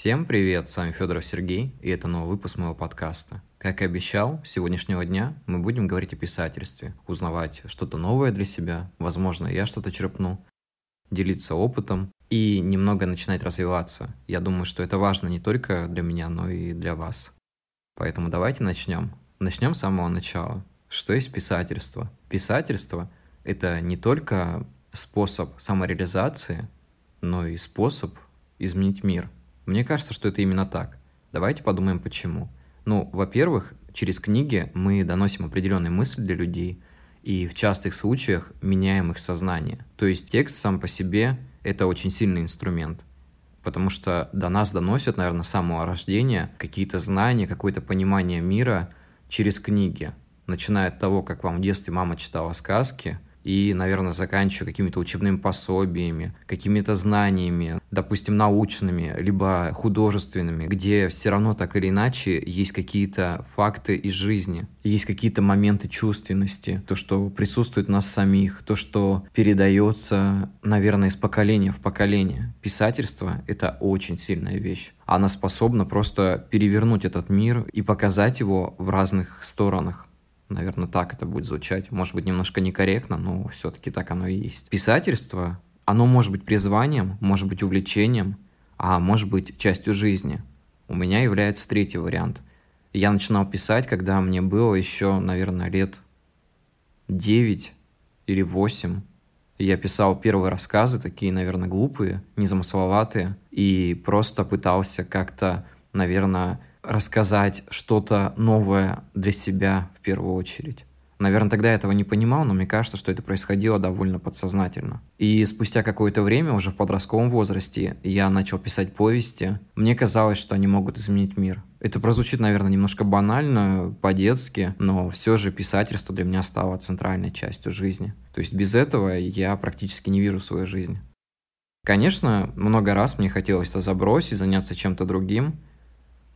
Всем привет, с вами Федоров Сергей, и это новый выпуск моего подкаста. Как и обещал, с сегодняшнего дня мы будем говорить о писательстве, узнавать что-то новое для себя, возможно, я что-то черпну, делиться опытом и немного начинать развиваться. Я думаю, что это важно не только для меня, но и для вас. Поэтому давайте начнем. Начнем с самого начала. Что есть писательство? Писательство — это не только способ самореализации, но и способ изменить мир. Мне кажется, что это именно так. Давайте подумаем, почему. Ну, во-первых, через книги мы доносим определенные мысли для людей, и в частых случаях меняем их сознание. То есть текст сам по себе — это очень сильный инструмент, потому что до нас доносят, наверное, с самого рождения какие-то знания, какое-то понимание мира через книги. Начиная от того, как вам в детстве мама читала сказки — и, наверное, заканчиваю какими-то учебными пособиями, какими-то знаниями, допустим, научными, либо художественными, где все равно так или иначе есть какие-то факты из жизни, есть какие-то моменты чувственности, то, что присутствует в нас самих, то, что передается, наверное, из поколения в поколение. Писательство — это очень сильная вещь. Она способна просто перевернуть этот мир и показать его в разных сторонах. Наверное, так это будет звучать. Может быть, немножко некорректно, но все-таки так оно и есть. Писательство, оно может быть призванием, может быть увлечением, а может быть частью жизни. У меня является третий вариант. Я начинал писать, когда мне было еще, наверное, лет 9 или 8. Я писал первые рассказы, такие, наверное, глупые, незамысловатые, и просто пытался как-то, наверное, рассказать что-то новое для себя в первую очередь. Наверное, тогда я этого не понимал, но мне кажется, что это происходило довольно подсознательно. И спустя какое-то время, уже в подростковом возрасте, я начал писать повести. Мне казалось, что они могут изменить мир. Это прозвучит, наверное, немножко банально, по-детски, но все же писательство для меня стало центральной частью жизни. То есть без этого я практически не вижу свою жизнь. Конечно, много раз мне хотелось это забросить, заняться чем-то другим,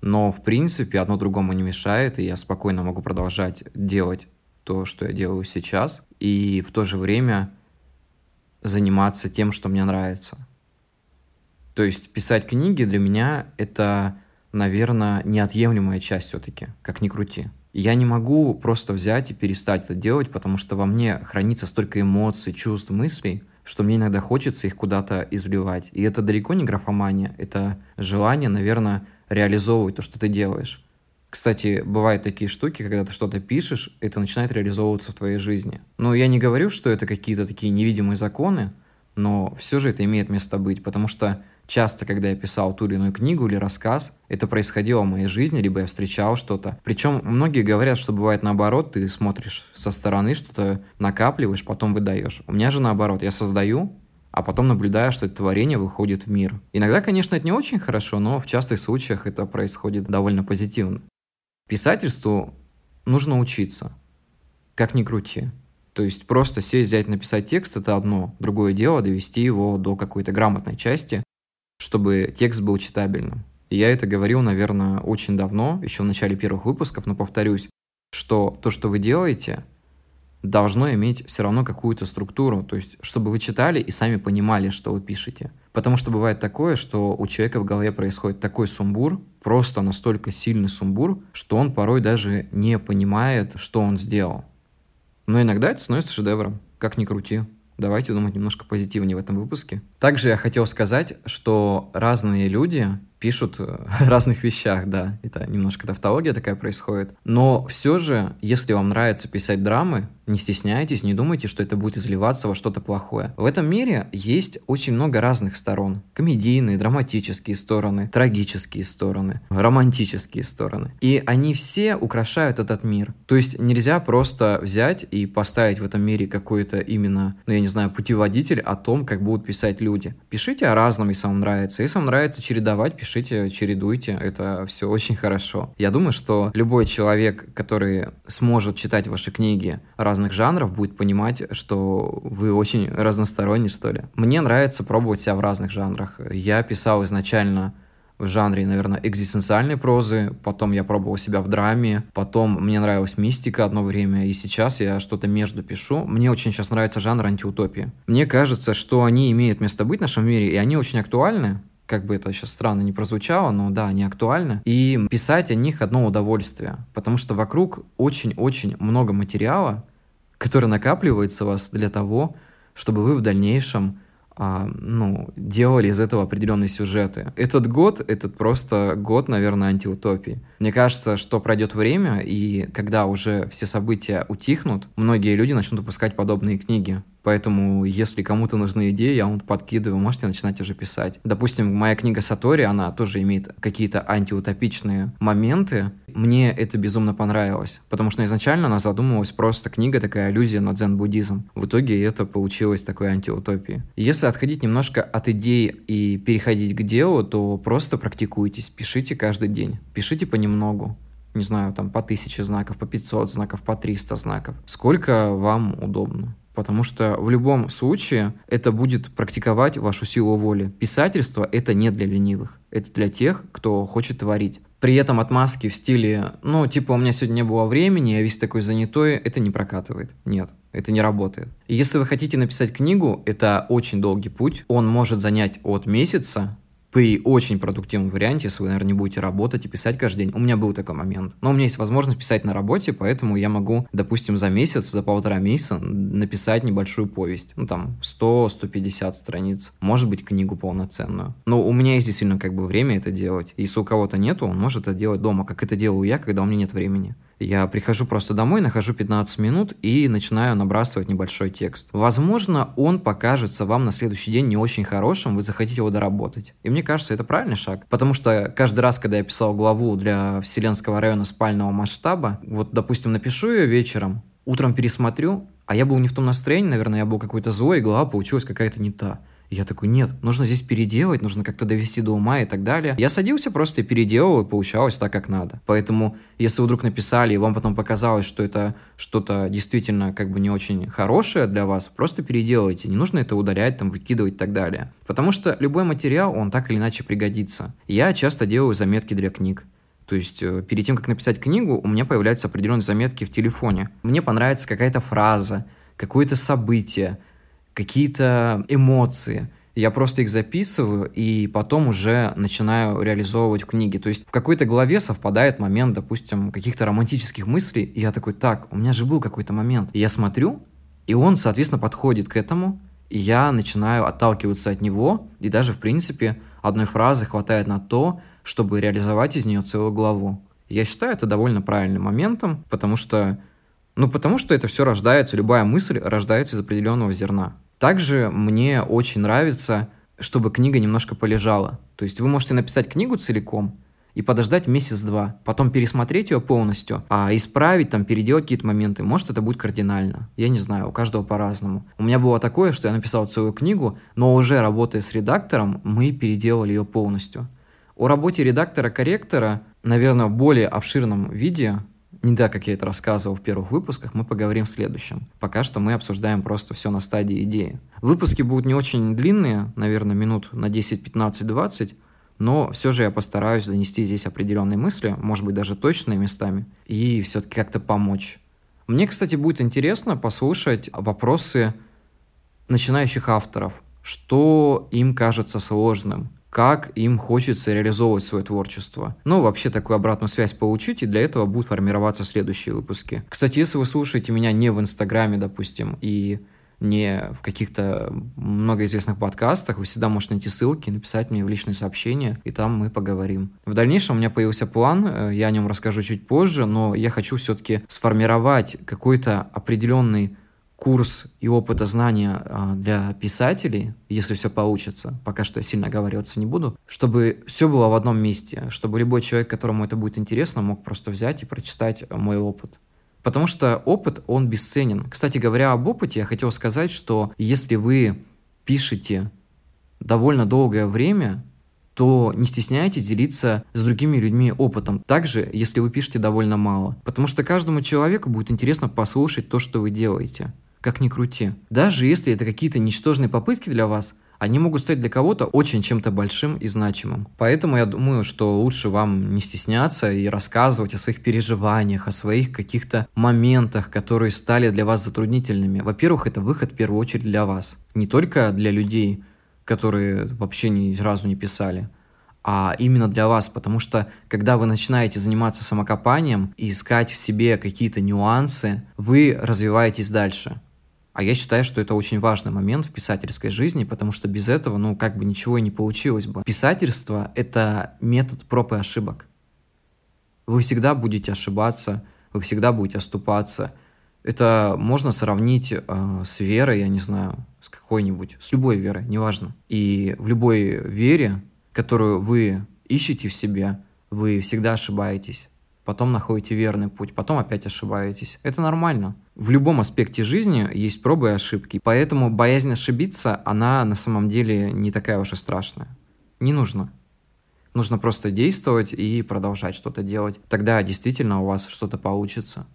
но, в принципе, одно другому не мешает, и я спокойно могу продолжать делать то, что я делаю сейчас, и в то же время заниматься тем, что мне нравится. То есть писать книги для меня это, наверное, неотъемлемая часть все-таки, как ни крути. Я не могу просто взять и перестать это делать, потому что во мне хранится столько эмоций, чувств, мыслей, что мне иногда хочется их куда-то изливать. И это далеко не графомания, это желание, наверное, реализовывать то, что ты делаешь. Кстати, бывают такие штуки, когда ты что-то пишешь, это начинает реализовываться в твоей жизни. Но я не говорю, что это какие-то такие невидимые законы, но все же это имеет место быть, потому что часто, когда я писал ту или иную книгу или рассказ, это происходило в моей жизни, либо я встречал что-то. Причем многие говорят, что бывает наоборот, ты смотришь со стороны, что-то накапливаешь, потом выдаешь. У меня же наоборот, я создаю, а потом наблюдая, что это творение выходит в мир. Иногда, конечно, это не очень хорошо, но в частых случаях это происходит довольно позитивно. Писательству нужно учиться, как ни крути. То есть просто сесть, взять, написать текст – это одно. Другое дело – довести его до какой-то грамотной части, чтобы текст был читабельным. И я это говорил, наверное, очень давно, еще в начале первых выпусков, но повторюсь, что то, что вы делаете, должно иметь все равно какую-то структуру, то есть чтобы вы читали и сами понимали, что вы пишете. Потому что бывает такое, что у человека в голове происходит такой сумбур, просто настолько сильный сумбур, что он порой даже не понимает, что он сделал. Но иногда это становится шедевром, как ни крути. Давайте думать немножко позитивнее в этом выпуске. Также я хотел сказать, что разные люди пишут о разных вещах, да, это немножко тавтология такая происходит. Но все же, если вам нравится писать драмы, не стесняйтесь, не думайте, что это будет изливаться во что-то плохое. В этом мире есть очень много разных сторон. Комедийные, драматические стороны, трагические стороны, романтические стороны. И они все украшают этот мир. То есть нельзя просто взять и поставить в этом мире какой-то именно, ну я не знаю, путеводитель о том, как будут писать люди. Пишите о разном, если вам нравится. Если вам нравится чередовать, пишите пишите, чередуйте, это все очень хорошо. Я думаю, что любой человек, который сможет читать ваши книги разных жанров, будет понимать, что вы очень разносторонний, что ли. Мне нравится пробовать себя в разных жанрах. Я писал изначально в жанре, наверное, экзистенциальной прозы, потом я пробовал себя в драме, потом мне нравилась мистика одно время, и сейчас я что-то между пишу. Мне очень сейчас нравится жанр антиутопии. Мне кажется, что они имеют место быть в нашем мире, и они очень актуальны, как бы это сейчас странно не прозвучало, но да, они актуальны. И писать о них одно удовольствие, потому что вокруг очень-очень много материала, который накапливается у вас для того, чтобы вы в дальнейшем а, ну, делали из этого определенные сюжеты. Этот год, этот просто год, наверное, антиутопии. Мне кажется, что пройдет время, и когда уже все события утихнут, многие люди начнут выпускать подобные книги. Поэтому, если кому-то нужны идеи, я вам подкидываю, можете начинать уже писать. Допустим, моя книга Сатори, она тоже имеет какие-то антиутопичные моменты. Мне это безумно понравилось, потому что изначально она задумывалась просто книга, такая аллюзия на дзен-буддизм. В итоге это получилось такой антиутопией. Если отходить немножко от идей и переходить к делу, то просто практикуйтесь, пишите каждый день. Пишите понемногу не знаю, там по 1000 знаков, по 500 знаков, по 300 знаков. Сколько вам удобно. Потому что в любом случае это будет практиковать вашу силу воли. Писательство — это не для ленивых. Это для тех, кто хочет творить. При этом отмазки в стиле, ну, типа, у меня сегодня не было времени, я весь такой занятой, это не прокатывает. Нет, это не работает. Если вы хотите написать книгу, это очень долгий путь. Он может занять от месяца при очень продуктивном варианте, если вы, наверное, не будете работать и писать каждый день. У меня был такой момент. Но у меня есть возможность писать на работе, поэтому я могу, допустим, за месяц, за полтора месяца написать небольшую повесть. Ну, там, 100-150 страниц. Может быть, книгу полноценную. Но у меня есть действительно как бы время это делать. Если у кого-то нету, он может это делать дома, как это делаю я, когда у меня нет времени. Я прихожу просто домой, нахожу 15 минут и начинаю набрасывать небольшой текст. Возможно, он покажется вам на следующий день не очень хорошим, вы захотите его доработать. И мне кажется, это правильный шаг. Потому что каждый раз, когда я писал главу для Вселенского района спального масштаба, вот, допустим, напишу ее вечером, утром пересмотрю, а я был не в том настроении, наверное, я был какой-то злой, и глава получилась какая-то не та я такой, нет, нужно здесь переделать, нужно как-то довести до ума и так далее. Я садился просто и переделал, и получалось так, как надо. Поэтому, если вы вдруг написали, и вам потом показалось, что это что-то действительно как бы не очень хорошее для вас, просто переделайте. Не нужно это удалять, там, выкидывать и так далее. Потому что любой материал, он так или иначе пригодится. Я часто делаю заметки для книг. То есть э, перед тем, как написать книгу, у меня появляются определенные заметки в телефоне. Мне понравится какая-то фраза, какое-то событие, какие-то эмоции. Я просто их записываю и потом уже начинаю реализовывать в книге. То есть в какой-то главе совпадает момент, допустим, каких-то романтических мыслей, и я такой, так, у меня же был какой-то момент. И я смотрю, и он, соответственно, подходит к этому, и я начинаю отталкиваться от него, и даже, в принципе, одной фразы хватает на то, чтобы реализовать из нее целую главу. Я считаю это довольно правильным моментом, потому что, ну, потому что это все рождается, любая мысль рождается из определенного зерна. Также мне очень нравится, чтобы книга немножко полежала. То есть вы можете написать книгу целиком и подождать месяц-два, потом пересмотреть ее полностью, а исправить, там, переделать какие-то моменты. Может, это будет кардинально. Я не знаю, у каждого по-разному. У меня было такое, что я написал целую книгу, но уже работая с редактором, мы переделали ее полностью. О работе редактора-корректора, наверное, в более обширном виде не так, как я это рассказывал в первых выпусках, мы поговорим в следующем. Пока что мы обсуждаем просто все на стадии идеи. Выпуски будут не очень длинные, наверное, минут на 10, 15, 20, но все же я постараюсь донести здесь определенные мысли, может быть, даже точные местами, и все-таки как-то помочь. Мне, кстати, будет интересно послушать вопросы начинающих авторов, что им кажется сложным, как им хочется реализовывать свое творчество. Ну, вообще такую обратную связь получить, и для этого будут формироваться следующие выпуски. Кстати, если вы слушаете меня не в Инстаграме, допустим, и не в каких-то многоизвестных подкастах, вы всегда можете найти ссылки, написать мне в личные сообщения, и там мы поговорим. В дальнейшем у меня появился план, э, я о нем расскажу чуть позже, но я хочу все-таки сформировать какой-то определенный курс и опыта знания а, для писателей, если все получится, пока что я сильно оговариваться не буду, чтобы все было в одном месте, чтобы любой человек, которому это будет интересно, мог просто взять и прочитать мой опыт. Потому что опыт, он бесценен. Кстати говоря об опыте, я хотел сказать, что если вы пишете довольно долгое время, то не стесняйтесь делиться с другими людьми опытом. Также, если вы пишете довольно мало. Потому что каждому человеку будет интересно послушать то, что вы делаете как ни крути. Даже если это какие-то ничтожные попытки для вас, они могут стать для кого-то очень чем-то большим и значимым. Поэтому я думаю, что лучше вам не стесняться и рассказывать о своих переживаниях, о своих каких-то моментах, которые стали для вас затруднительными. Во-первых, это выход в первую очередь для вас. Не только для людей, которые вообще ни разу не писали, а именно для вас, потому что когда вы начинаете заниматься самокопанием и искать в себе какие-то нюансы, вы развиваетесь дальше. А я считаю, что это очень важный момент в писательской жизни, потому что без этого, ну, как бы ничего и не получилось бы. Писательство — это метод проб и ошибок. Вы всегда будете ошибаться, вы всегда будете оступаться. Это можно сравнить э, с верой, я не знаю, с какой-нибудь, с любой верой, неважно. И в любой вере которую вы ищете в себе, вы всегда ошибаетесь. Потом находите верный путь, потом опять ошибаетесь. Это нормально. В любом аспекте жизни есть пробы и ошибки. Поэтому боязнь ошибиться, она на самом деле не такая уж и страшная. Не нужно. Нужно просто действовать и продолжать что-то делать. Тогда действительно у вас что-то получится.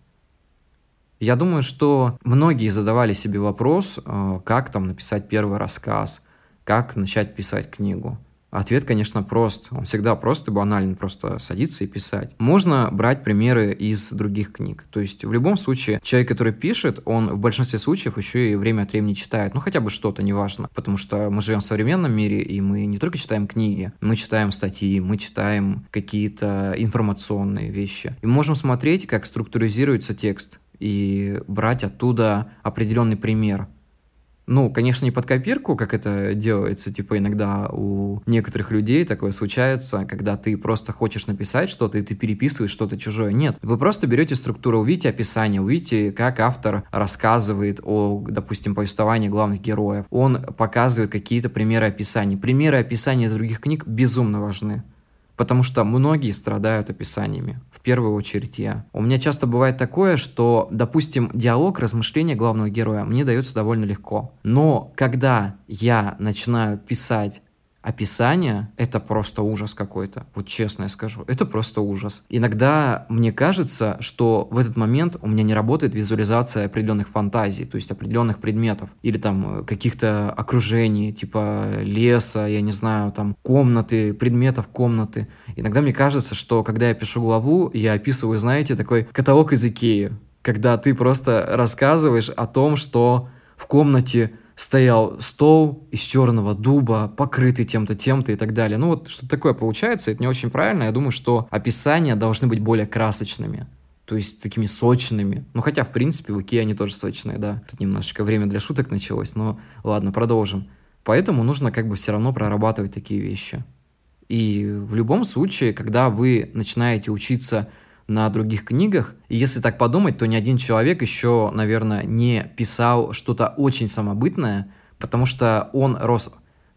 Я думаю, что многие задавали себе вопрос, э, как там написать первый рассказ, как начать писать книгу. Ответ, конечно, прост. Он всегда прост и банален, просто садиться и писать. Можно брать примеры из других книг. То есть в любом случае человек, который пишет, он в большинстве случаев еще и время от времени читает. Ну хотя бы что-то, неважно. Потому что мы живем в современном мире, и мы не только читаем книги, мы читаем статьи, мы читаем какие-то информационные вещи. И мы можем смотреть, как структуризируется текст и брать оттуда определенный пример. Ну, конечно, не под копирку, как это делается, типа иногда у некоторых людей такое случается, когда ты просто хочешь написать что-то, и ты переписываешь что-то чужое. Нет, вы просто берете структуру, увидите описание, увидите, как автор рассказывает о, допустим, повествовании главных героев. Он показывает какие-то примеры описаний. Примеры описания из других книг безумно важны. Потому что многие страдают описаниями. В первую очередь я. У меня часто бывает такое, что, допустим, диалог, размышления главного героя мне дается довольно легко. Но когда я начинаю писать описание — это просто ужас какой-то. Вот честно я скажу, это просто ужас. Иногда мне кажется, что в этот момент у меня не работает визуализация определенных фантазий, то есть определенных предметов или там э, каких-то окружений, типа леса, я не знаю, там комнаты, предметов комнаты. Иногда мне кажется, что когда я пишу главу, я описываю, знаете, такой каталог из Икеи, когда ты просто рассказываешь о том, что в комнате стоял стол из черного дуба, покрытый тем-то, тем-то и так далее. Ну вот что такое получается, это не очень правильно. Я думаю, что описания должны быть более красочными. То есть такими сочными. Ну, хотя, в принципе, в Икеа они тоже сочные, да. Тут немножечко время для шуток началось, но ладно, продолжим. Поэтому нужно как бы все равно прорабатывать такие вещи. И в любом случае, когда вы начинаете учиться на других книгах. И если так подумать, то ни один человек еще, наверное, не писал что-то очень самобытное, потому что он рос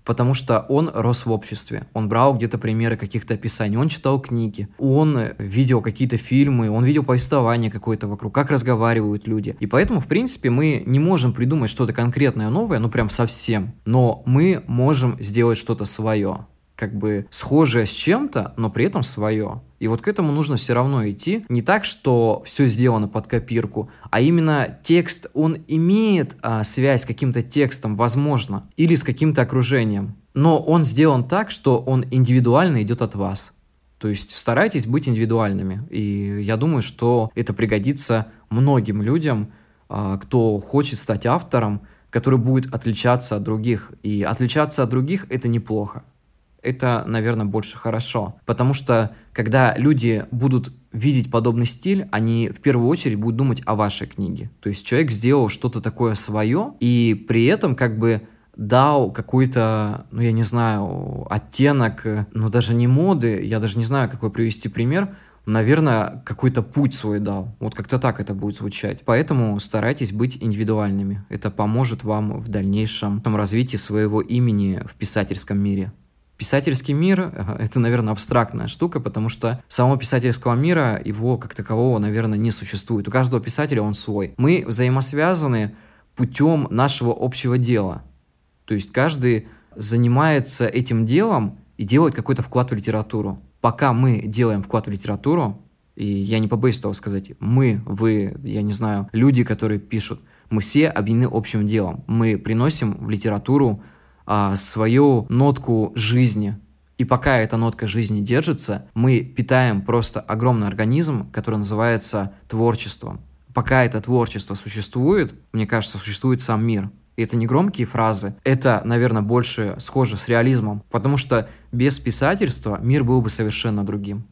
потому что он рос в обществе. Он брал где-то примеры каких-то описаний, он читал книги, он видел какие-то фильмы, он видел повествование какое-то вокруг, как разговаривают люди. И поэтому, в принципе, мы не можем придумать что-то конкретное новое, ну прям совсем, но мы можем сделать что-то свое как бы схожее с чем-то, но при этом свое. И вот к этому нужно все равно идти. Не так, что все сделано под копирку, а именно текст, он имеет а, связь с каким-то текстом, возможно, или с каким-то окружением. Но он сделан так, что он индивидуально идет от вас. То есть старайтесь быть индивидуальными. И я думаю, что это пригодится многим людям, а, кто хочет стать автором, который будет отличаться от других. И отличаться от других – это неплохо это, наверное, больше хорошо. Потому что, когда люди будут видеть подобный стиль, они в первую очередь будут думать о вашей книге. То есть человек сделал что-то такое свое, и при этом как бы дал какой-то, ну я не знаю, оттенок, ну даже не моды, я даже не знаю, какой привести пример, наверное, какой-то путь свой дал. Вот как-то так это будет звучать. Поэтому старайтесь быть индивидуальными. Это поможет вам в дальнейшем развитии своего имени в писательском мире. Писательский мир — это, наверное, абстрактная штука, потому что самого писательского мира, его как такового, наверное, не существует. У каждого писателя он свой. Мы взаимосвязаны путем нашего общего дела. То есть каждый занимается этим делом и делает какой-то вклад в литературу. Пока мы делаем вклад в литературу, и я не побоюсь этого сказать, мы, вы, я не знаю, люди, которые пишут, мы все объединены общим делом. Мы приносим в литературу а, свою нотку жизни. И пока эта нотка жизни держится, мы питаем просто огромный организм, который называется творчеством. Пока это творчество существует, мне кажется, существует сам мир. И это не громкие фразы, это, наверное, больше схоже с реализмом, потому что без писательства мир был бы совершенно другим.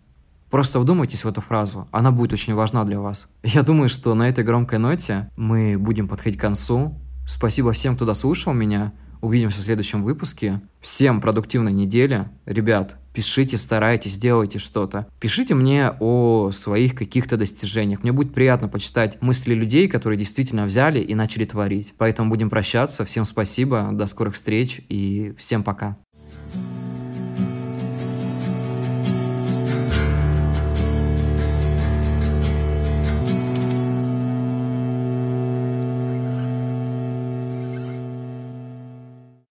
Просто вдумайтесь в эту фразу, она будет очень важна для вас. Я думаю, что на этой громкой ноте мы будем подходить к концу. Спасибо всем, кто дослушал меня. Увидимся в следующем выпуске. Всем продуктивной недели. Ребят, пишите, старайтесь, делайте что-то. Пишите мне о своих каких-то достижениях. Мне будет приятно почитать мысли людей, которые действительно взяли и начали творить. Поэтому будем прощаться. Всем спасибо, до скорых встреч и всем пока.